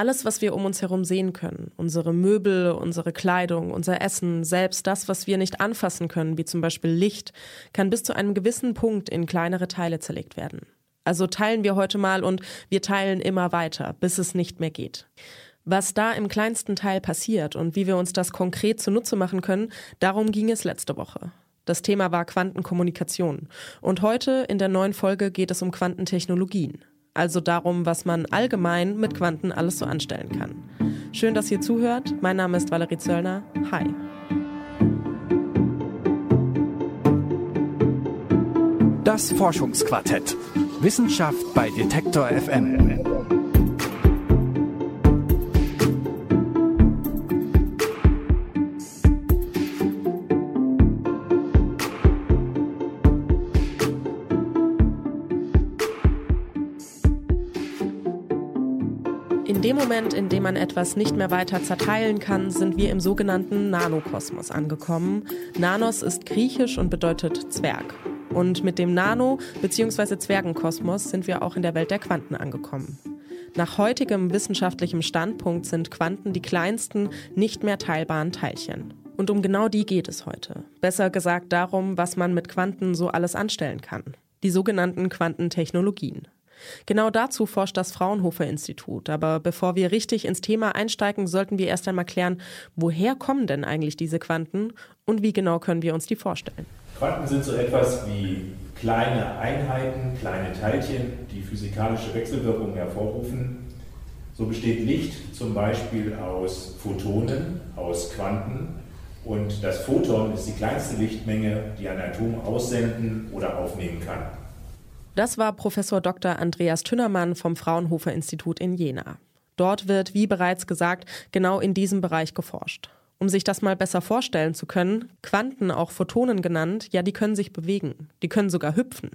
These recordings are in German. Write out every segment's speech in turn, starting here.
Alles, was wir um uns herum sehen können, unsere Möbel, unsere Kleidung, unser Essen, selbst das, was wir nicht anfassen können, wie zum Beispiel Licht, kann bis zu einem gewissen Punkt in kleinere Teile zerlegt werden. Also teilen wir heute mal und wir teilen immer weiter, bis es nicht mehr geht. Was da im kleinsten Teil passiert und wie wir uns das konkret zunutze machen können, darum ging es letzte Woche. Das Thema war Quantenkommunikation. Und heute in der neuen Folge geht es um Quantentechnologien. Also darum, was man allgemein mit Quanten alles so anstellen kann. Schön, dass ihr zuhört. Mein Name ist Valerie Zöllner. Hi. Das Forschungsquartett. Wissenschaft bei Detektor FM. In dem Moment, in dem man etwas nicht mehr weiter zerteilen kann, sind wir im sogenannten Nanokosmos angekommen. Nanos ist griechisch und bedeutet Zwerg. Und mit dem Nano- bzw. Zwergenkosmos sind wir auch in der Welt der Quanten angekommen. Nach heutigem wissenschaftlichem Standpunkt sind Quanten die kleinsten, nicht mehr teilbaren Teilchen. Und um genau die geht es heute. Besser gesagt darum, was man mit Quanten so alles anstellen kann. Die sogenannten Quantentechnologien. Genau dazu forscht das Fraunhofer Institut. Aber bevor wir richtig ins Thema einsteigen, sollten wir erst einmal klären, woher kommen denn eigentlich diese Quanten und wie genau können wir uns die vorstellen? Quanten sind so etwas wie kleine Einheiten, kleine Teilchen, die physikalische Wechselwirkungen hervorrufen. So besteht Licht zum Beispiel aus Photonen, aus Quanten. Und das Photon ist die kleinste Lichtmenge, die ein Atom aussenden oder aufnehmen kann. Das war Professor Dr. Andreas Tünnermann vom Fraunhofer Institut in Jena. Dort wird, wie bereits gesagt, genau in diesem Bereich geforscht. Um sich das mal besser vorstellen zu können, Quanten, auch Photonen genannt, ja, die können sich bewegen, die können sogar hüpfen.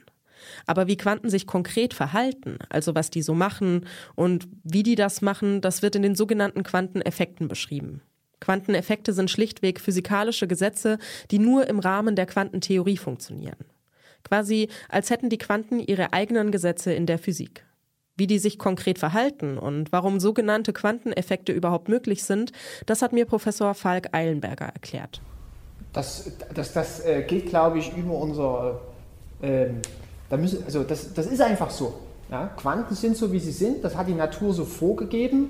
Aber wie Quanten sich konkret verhalten, also was die so machen und wie die das machen, das wird in den sogenannten Quanteneffekten beschrieben. Quanteneffekte sind schlichtweg physikalische Gesetze, die nur im Rahmen der Quantentheorie funktionieren. Quasi als hätten die Quanten ihre eigenen Gesetze in der Physik. Wie die sich konkret verhalten und warum sogenannte Quanteneffekte überhaupt möglich sind, das hat mir Professor Falk Eilenberger erklärt. Das, das, das äh, geht, glaube ich, über unser. Äh, da müssen, also das, das ist einfach so. Ja? Quanten sind so, wie sie sind. Das hat die Natur so vorgegeben.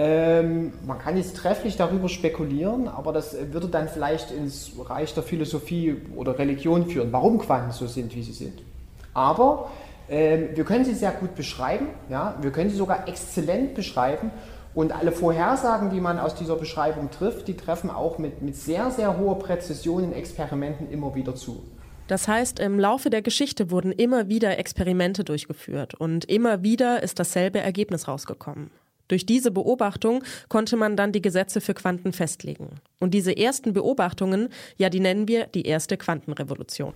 Ähm, man kann jetzt trefflich darüber spekulieren, aber das würde dann vielleicht ins Reich der Philosophie oder Religion führen, warum Quanten so sind, wie sie sind. Aber ähm, wir können sie sehr gut beschreiben, ja? wir können sie sogar exzellent beschreiben und alle Vorhersagen, die man aus dieser Beschreibung trifft, die treffen auch mit, mit sehr, sehr hoher Präzision in Experimenten immer wieder zu. Das heißt, im Laufe der Geschichte wurden immer wieder Experimente durchgeführt und immer wieder ist dasselbe Ergebnis rausgekommen. Durch diese Beobachtung konnte man dann die Gesetze für Quanten festlegen. Und diese ersten Beobachtungen, ja, die nennen wir die erste Quantenrevolution.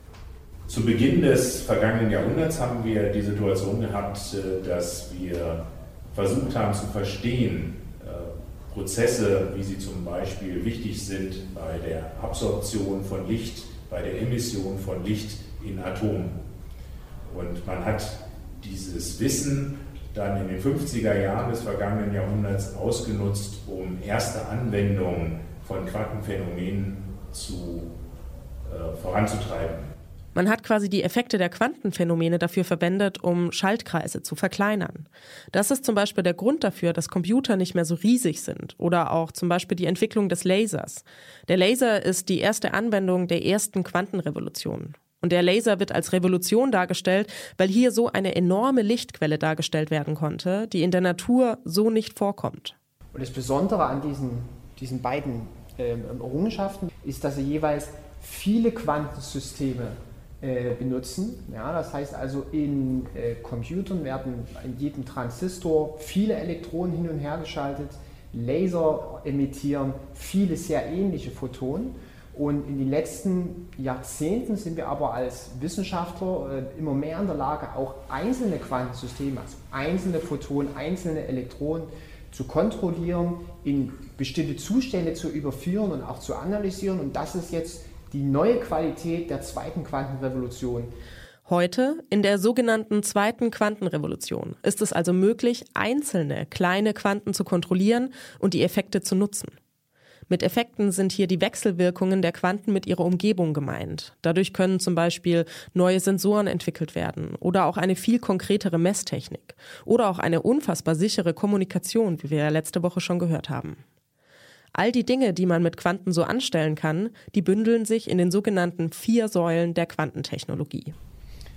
Zu Beginn des vergangenen Jahrhunderts haben wir die Situation gehabt, äh, dass wir versucht haben zu verstehen, äh, Prozesse, wie sie zum Beispiel wichtig sind bei der Absorption von Licht, bei der Emission von Licht in Atomen. Und man hat dieses Wissen dann in den 50er Jahren des vergangenen Jahrhunderts ausgenutzt, um erste Anwendungen von Quantenphänomenen zu, äh, voranzutreiben. Man hat quasi die Effekte der Quantenphänomene dafür verwendet, um Schaltkreise zu verkleinern. Das ist zum Beispiel der Grund dafür, dass Computer nicht mehr so riesig sind oder auch zum Beispiel die Entwicklung des Lasers. Der Laser ist die erste Anwendung der ersten Quantenrevolution. Und der Laser wird als Revolution dargestellt, weil hier so eine enorme Lichtquelle dargestellt werden konnte, die in der Natur so nicht vorkommt. Und das Besondere an diesen, diesen beiden äh, Errungenschaften ist, dass sie jeweils viele Quantensysteme äh, benutzen. Ja, das heißt also, in äh, Computern werden in jedem Transistor viele Elektronen hin und her geschaltet. Laser emittieren viele sehr ähnliche Photonen. Und in den letzten Jahrzehnten sind wir aber als Wissenschaftler äh, immer mehr in der Lage, auch einzelne Quantensysteme, also einzelne Photonen, einzelne Elektronen zu kontrollieren, in bestimmte Zustände zu überführen und auch zu analysieren. Und das ist jetzt die neue Qualität der zweiten Quantenrevolution. Heute, in der sogenannten zweiten Quantenrevolution, ist es also möglich, einzelne kleine Quanten zu kontrollieren und die Effekte zu nutzen. Mit Effekten sind hier die Wechselwirkungen der Quanten mit ihrer Umgebung gemeint. Dadurch können zum Beispiel neue Sensoren entwickelt werden oder auch eine viel konkretere Messtechnik oder auch eine unfassbar sichere Kommunikation, wie wir ja letzte Woche schon gehört haben. All die Dinge, die man mit Quanten so anstellen kann, die bündeln sich in den sogenannten vier Säulen der Quantentechnologie.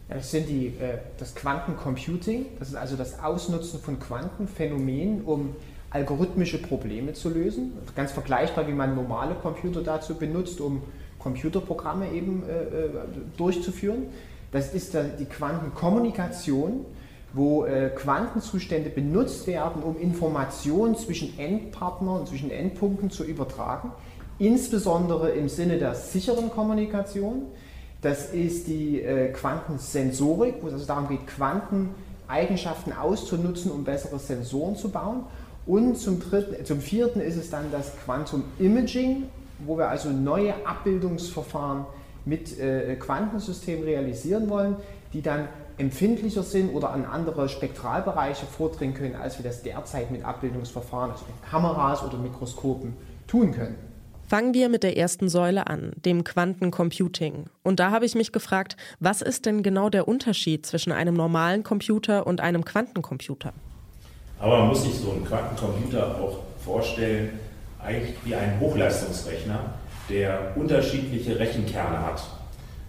Das sind die, äh, das Quantencomputing, das ist also das Ausnutzen von Quantenphänomenen, um algorithmische Probleme zu lösen. Ganz vergleichbar, wie man normale Computer dazu benutzt, um Computerprogramme eben äh, äh durchzuführen. Das ist die Quantenkommunikation, wo äh, Quantenzustände benutzt werden, um Informationen zwischen Endpartnern, zwischen Endpunkten zu übertragen, insbesondere im Sinne der sicheren Kommunikation. Das ist die äh, Quantensensorik, wo es also darum geht, Quanteneigenschaften auszunutzen, um bessere Sensoren zu bauen. Und zum, dritten, zum vierten ist es dann das Quantum Imaging, wo wir also neue Abbildungsverfahren mit äh, Quantensystemen realisieren wollen, die dann empfindlicher sind oder an andere Spektralbereiche vordringen können, als wir das derzeit mit Abbildungsverfahren, also mit Kameras oder Mikroskopen tun können. Fangen wir mit der ersten Säule an, dem Quantencomputing. Und da habe ich mich gefragt, was ist denn genau der Unterschied zwischen einem normalen Computer und einem Quantencomputer? Aber man muss sich so einen Quantencomputer auch vorstellen, eigentlich wie einen Hochleistungsrechner, der unterschiedliche Rechenkerne hat.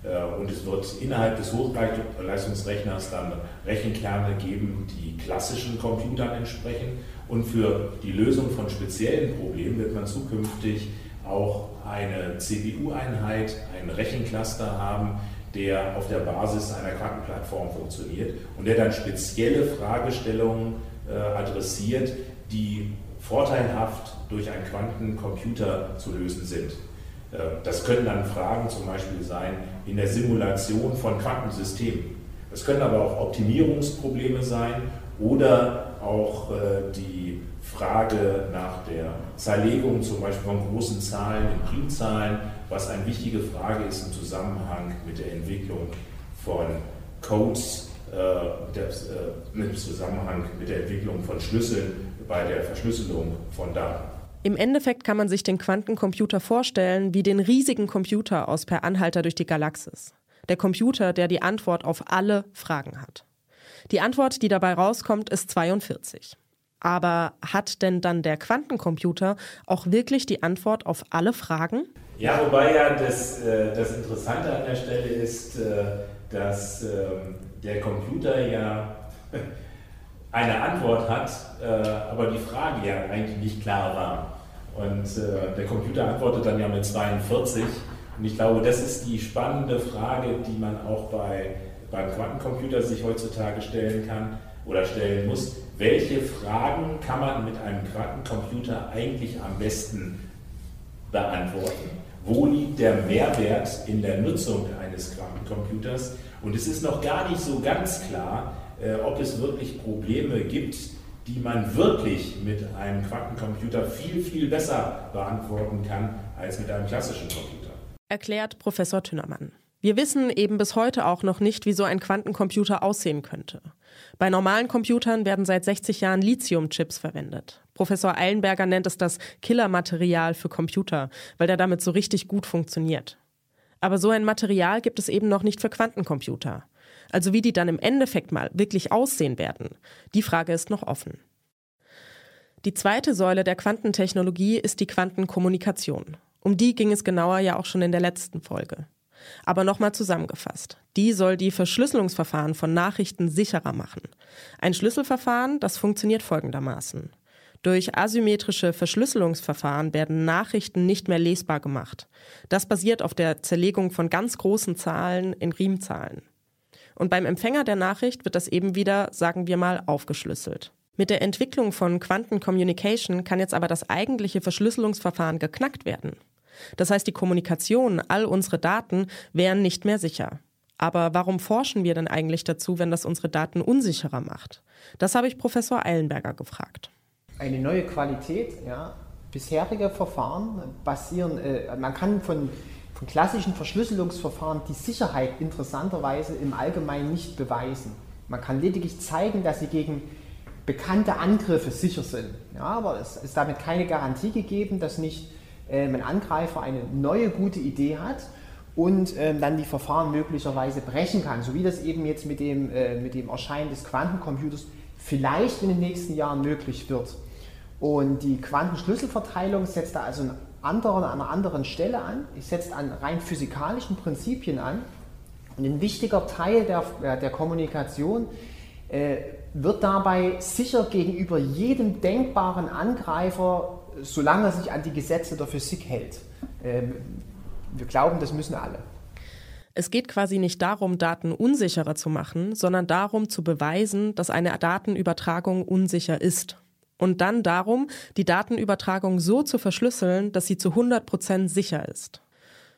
Äh, und es wird innerhalb des Hochleistungsrechners dann Rechenkerne geben, die klassischen Computern entsprechen. Und für die Lösung von speziellen Problemen wird man zukünftig auch eine CPU-Einheit, einen Rechencluster haben, der auf der Basis einer Quantenplattform funktioniert und der dann spezielle Fragestellungen adressiert, die vorteilhaft durch einen Quantencomputer zu lösen sind. Äh, das können dann Fragen zum Beispiel sein in der Simulation von Quantensystemen. Es können aber auch Optimierungsprobleme sein oder auch äh, die Frage nach der Zerlegung zum Beispiel von großen Zahlen in Primzahlen, was eine wichtige Frage ist im Zusammenhang mit der Entwicklung von Codes, äh, im Zusammenhang mit der Entwicklung von Schlüsseln bei der Verschlüsselung von Daten. Im Endeffekt kann man sich den Quantencomputer vorstellen wie den riesigen Computer aus Per Anhalter durch die Galaxis. Der Computer, der die Antwort auf alle Fragen hat. Die Antwort, die dabei rauskommt, ist 42. Aber hat denn dann der Quantencomputer auch wirklich die Antwort auf alle Fragen? Ja, wobei ja das, äh, das Interessante an der Stelle ist, äh, dass ähm, der Computer ja eine Antwort hat, äh, aber die Frage ja eigentlich nicht klar war. Und äh, der Computer antwortet dann ja mit 42. Und ich glaube, das ist die spannende Frage, die man auch bei, beim Quantencomputer sich heutzutage stellen kann oder stellen muss. Welche Fragen kann man mit einem Quantencomputer eigentlich am besten beantworten? Wo liegt der Mehrwert in der Nutzung eines Quantencomputers? Und es ist noch gar nicht so ganz klar, äh, ob es wirklich Probleme gibt, die man wirklich mit einem Quantencomputer viel, viel besser beantworten kann als mit einem klassischen Computer. Erklärt Professor Tünnermann. Wir wissen eben bis heute auch noch nicht, wie so ein Quantencomputer aussehen könnte. Bei normalen Computern werden seit 60 Jahren Lithium-Chips verwendet. Professor Eilenberger nennt es das Killermaterial für Computer, weil der damit so richtig gut funktioniert. Aber so ein Material gibt es eben noch nicht für Quantencomputer. Also wie die dann im Endeffekt mal wirklich aussehen werden, die Frage ist noch offen. Die zweite Säule der Quantentechnologie ist die Quantenkommunikation. Um die ging es genauer ja auch schon in der letzten Folge. Aber nochmal zusammengefasst. Die soll die Verschlüsselungsverfahren von Nachrichten sicherer machen. Ein Schlüsselverfahren, das funktioniert folgendermaßen. Durch asymmetrische Verschlüsselungsverfahren werden Nachrichten nicht mehr lesbar gemacht. Das basiert auf der Zerlegung von ganz großen Zahlen in Riemzahlen. Und beim Empfänger der Nachricht wird das eben wieder, sagen wir mal, aufgeschlüsselt. Mit der Entwicklung von Quantencommunication kann jetzt aber das eigentliche Verschlüsselungsverfahren geknackt werden. Das heißt, die Kommunikation, all unsere Daten wären nicht mehr sicher. Aber warum forschen wir denn eigentlich dazu, wenn das unsere Daten unsicherer macht? Das habe ich Professor Eilenberger gefragt. Eine neue Qualität, ja. Bisherige Verfahren basieren, äh, man kann von von klassischen Verschlüsselungsverfahren die Sicherheit interessanterweise im Allgemeinen nicht beweisen. Man kann lediglich zeigen, dass sie gegen bekannte Angriffe sicher sind. Ja, aber es ist damit keine Garantie gegeben, dass nicht ähm, ein Angreifer eine neue gute Idee hat und ähm, dann die Verfahren möglicherweise brechen kann, so wie das eben jetzt mit dem, äh, mit dem Erscheinen des Quantencomputers vielleicht in den nächsten Jahren möglich wird. Und die Quantenschlüsselverteilung setzt da also einen anderen, an einer anderen Stelle an, es setzt an rein physikalischen Prinzipien an. Und ein wichtiger Teil der, der Kommunikation äh, wird dabei sicher gegenüber jedem denkbaren Angreifer, solange er sich an die Gesetze der Physik hält. Ähm, wir glauben, das müssen alle. Es geht quasi nicht darum, Daten unsicherer zu machen, sondern darum zu beweisen, dass eine Datenübertragung unsicher ist. Und dann darum, die Datenübertragung so zu verschlüsseln, dass sie zu 100 Prozent sicher ist.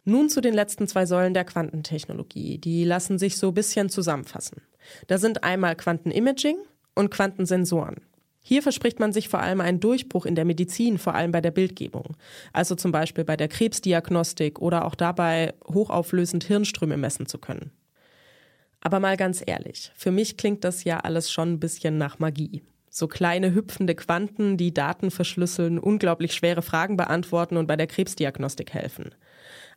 Nun zu den letzten zwei Säulen der Quantentechnologie. Die lassen sich so ein bisschen zusammenfassen. Da sind einmal Quantenimaging und Quantensensoren. Hier verspricht man sich vor allem einen Durchbruch in der Medizin, vor allem bei der Bildgebung. Also zum Beispiel bei der Krebsdiagnostik oder auch dabei, hochauflösend Hirnströme messen zu können. Aber mal ganz ehrlich, für mich klingt das ja alles schon ein bisschen nach Magie. So kleine hüpfende Quanten, die Daten verschlüsseln, unglaublich schwere Fragen beantworten und bei der Krebsdiagnostik helfen.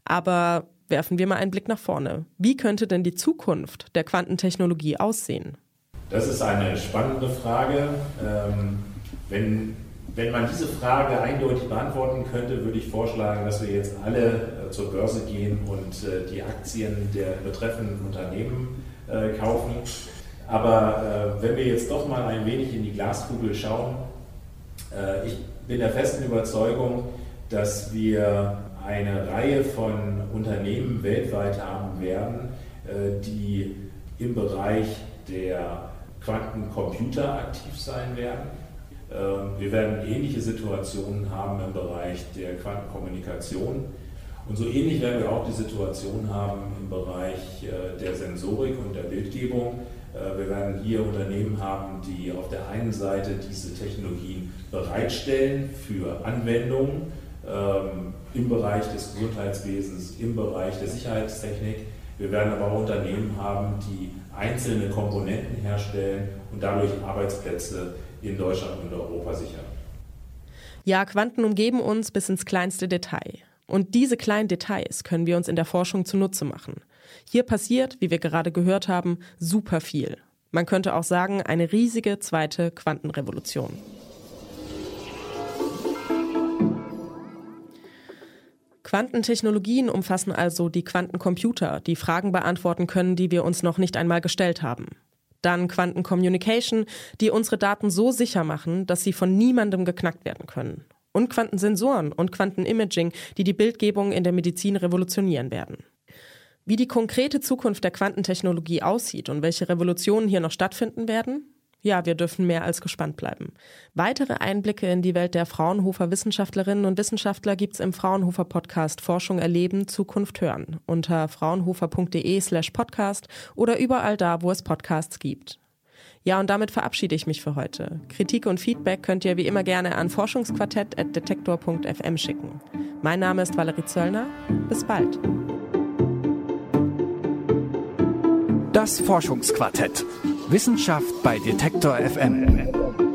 Aber werfen wir mal einen Blick nach vorne. Wie könnte denn die Zukunft der Quantentechnologie aussehen? Das ist eine spannende Frage. Ähm, wenn, wenn man diese Frage eindeutig beantworten könnte, würde ich vorschlagen, dass wir jetzt alle äh, zur Börse gehen und äh, die Aktien der betreffenden Unternehmen äh, kaufen. Aber wenn wir jetzt doch mal ein wenig in die Glaskugel schauen, ich bin der festen Überzeugung, dass wir eine Reihe von Unternehmen weltweit haben werden, die im Bereich der Quantencomputer aktiv sein werden. Ähm, wir werden ähnliche Situationen haben im Bereich der Quantenkommunikation. Und so ähnlich werden wir auch die Situation haben im Bereich äh, der Sensorik und der Bildgebung. Äh, wir werden hier Unternehmen haben, die auf der einen Seite diese Technologien bereitstellen für Anwendungen ähm, im Bereich des Gesundheitswesens, im Bereich der Sicherheitstechnik. Wir werden aber auch Unternehmen haben, die einzelne Komponenten herstellen und dadurch Arbeitsplätze in Deutschland und Europa sichern. Ja, Quanten umgeben uns bis ins kleinste Detail. Und diese kleinen Details können wir uns in der Forschung zunutze machen. Hier passiert, wie wir gerade gehört haben, super viel. Man könnte auch sagen, eine riesige zweite Quantenrevolution. Quantentechnologien umfassen also die Quantencomputer, die Fragen beantworten können, die wir uns noch nicht einmal gestellt haben. Dann Quantencommunication, die unsere Daten so sicher machen, dass sie von niemandem geknackt werden können. Und Quantensensoren und Quantenimaging, die die Bildgebung in der Medizin revolutionieren werden. Wie die konkrete Zukunft der Quantentechnologie aussieht und welche Revolutionen hier noch stattfinden werden, ja, wir dürfen mehr als gespannt bleiben. Weitere Einblicke in die Welt der Fraunhofer Wissenschaftlerinnen und Wissenschaftler gibt's im Fraunhofer Podcast Forschung erleben, Zukunft hören unter fraunhofer.de slash podcast oder überall da, wo es Podcasts gibt. Ja, und damit verabschiede ich mich für heute. Kritik und Feedback könnt ihr wie immer gerne an forschungsquartett.detektor.fm schicken. Mein Name ist Valerie Zöllner. Bis bald. Das Forschungsquartett. Wissenschaft bei Detektor FM.